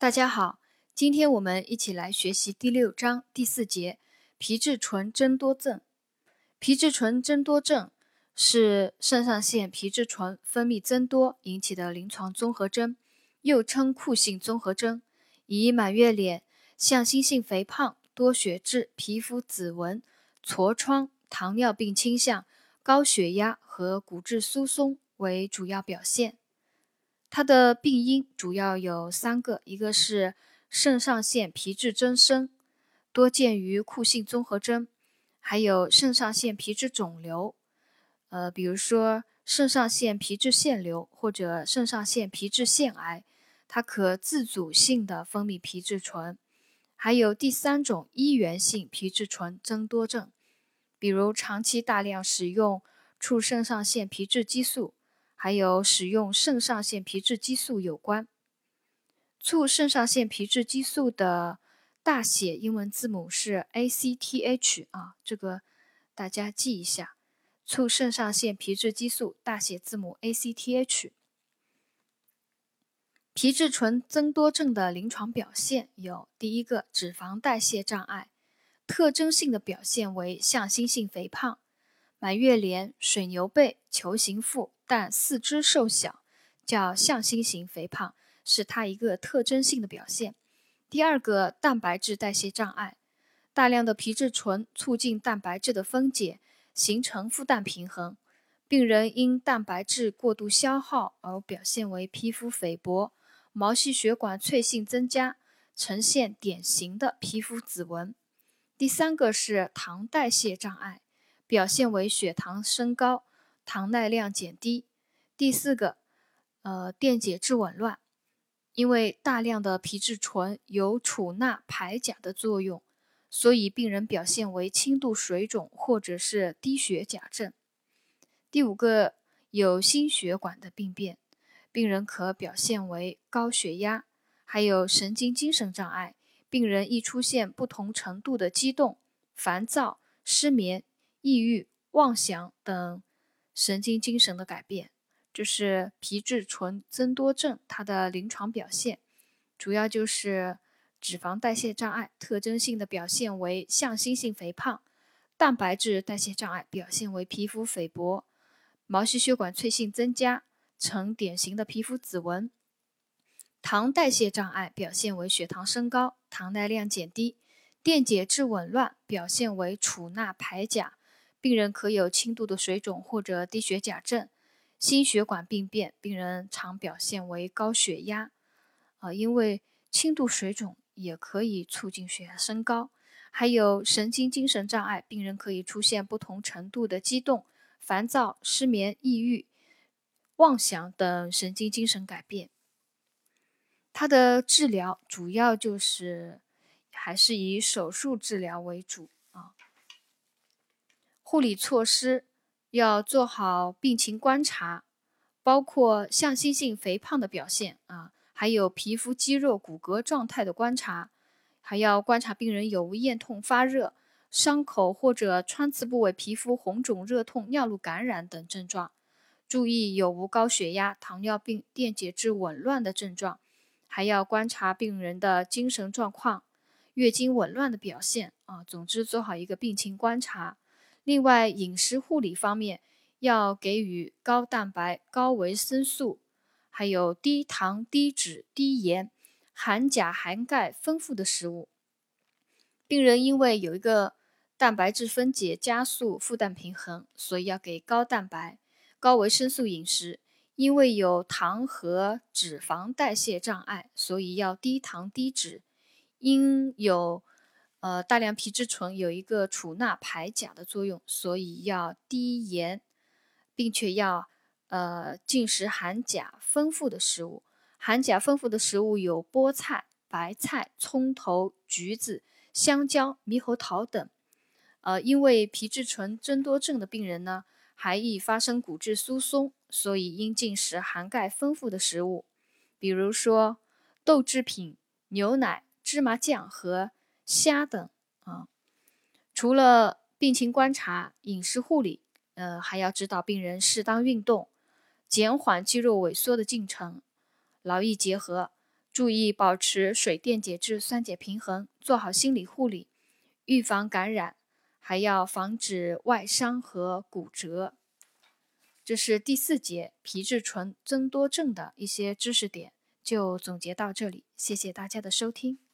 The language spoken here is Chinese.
大家好，今天我们一起来学习第六章第四节皮质醇增多症。皮质醇增多症是肾上腺皮质醇分泌增多引起的临床综合征，又称库欣综合征，以满月脸、向心性肥胖、多血质、皮肤紫纹、痤疮、糖尿病倾向、高血压和骨质疏松为主要表现。它的病因主要有三个，一个是肾上腺皮质增生，多见于库欣综合征；还有肾上腺皮质肿瘤，呃，比如说肾上腺皮质腺瘤或者肾上腺皮质腺癌，它可自主性的分泌皮质醇；还有第三种依源性皮质醇增多症，比如长期大量使用促肾上腺皮质激素。还有使用肾上腺皮质激素有关，促肾上腺皮质激素的大写英文字母是 ACTH 啊，这个大家记一下。促肾上腺皮质激素大写字母 ACTH。皮质醇增多症的临床表现有：第一个，脂肪代谢障碍，特征性的表现为向心性肥胖。满月脸、水牛背、球形腹，但四肢瘦小，叫向心型肥胖，是它一个特征性的表现。第二个，蛋白质代谢障碍，大量的皮质醇促进蛋白质的分解，形成负氮平衡。病人因蛋白质过度消耗而表现为皮肤肥薄，毛细血管脆性增加，呈现典型的皮肤紫纹。第三个是糖代谢障碍。表现为血糖升高，糖耐量减低。第四个，呃，电解质紊乱，因为大量的皮质醇有储钠排钾的作用，所以病人表现为轻度水肿或者是低血钾症。第五个，有心血管的病变，病人可表现为高血压，还有神经精神障碍，病人易出现不同程度的激动、烦躁、失眠。抑郁、妄想等神经精神的改变，这是皮质醇增多症它的临床表现，主要就是脂肪代谢障碍，特征性的表现为向心性肥胖；蛋白质代谢障碍表现为皮肤肥薄，毛细血管脆性增加，呈典型的皮肤紫纹；糖代谢障碍表现为血糖升高，糖耐量减低；电解质紊乱表现为储钠排钾。病人可有轻度的水肿或者低血钾症，心血管病变，病人常表现为高血压，啊，因为轻度水肿也可以促进血压升高。还有神经精神障碍，病人可以出现不同程度的激动、烦躁、失眠、抑郁、妄想等神经精神改变。它的治疗主要就是还是以手术治疗为主啊。护理措施要做好病情观察，包括向心性肥胖的表现啊，还有皮肤肌肉骨骼状态的观察，还要观察病人有无咽痛、发热、伤口或者穿刺部位皮肤红肿、热痛、尿路感染等症状，注意有无高血压、糖尿病、电解质紊乱的症状，还要观察病人的精神状况、月经紊乱的表现啊，总之做好一个病情观察。另外，饮食护理方面要给予高蛋白、高维生素，还有低糖、低脂、低盐、含钾、含钙丰富的食物。病人因为有一个蛋白质分解加速、负担平衡，所以要给高蛋白、高维生素饮食。因为有糖和脂肪代谢障碍，所以要低糖低脂。因有呃，大量皮质醇有一个储钠排钾的作用，所以要低盐，并且要呃进食含钾丰富的食物。含钾丰富的食物有菠菜、白菜、葱头、橘子、香蕉、猕猴桃等。呃，因为皮质醇增多症的病人呢，还易发生骨质疏松，所以应进食含钙丰富的食物，比如说豆制品、牛奶、芝麻酱和。虾等啊，除了病情观察、饮食护理，呃，还要指导病人适当运动，减缓肌肉萎缩的进程，劳逸结合，注意保持水电解质酸碱平衡，做好心理护理，预防感染，还要防止外伤和骨折。这是第四节皮质醇增多症的一些知识点，就总结到这里。谢谢大家的收听。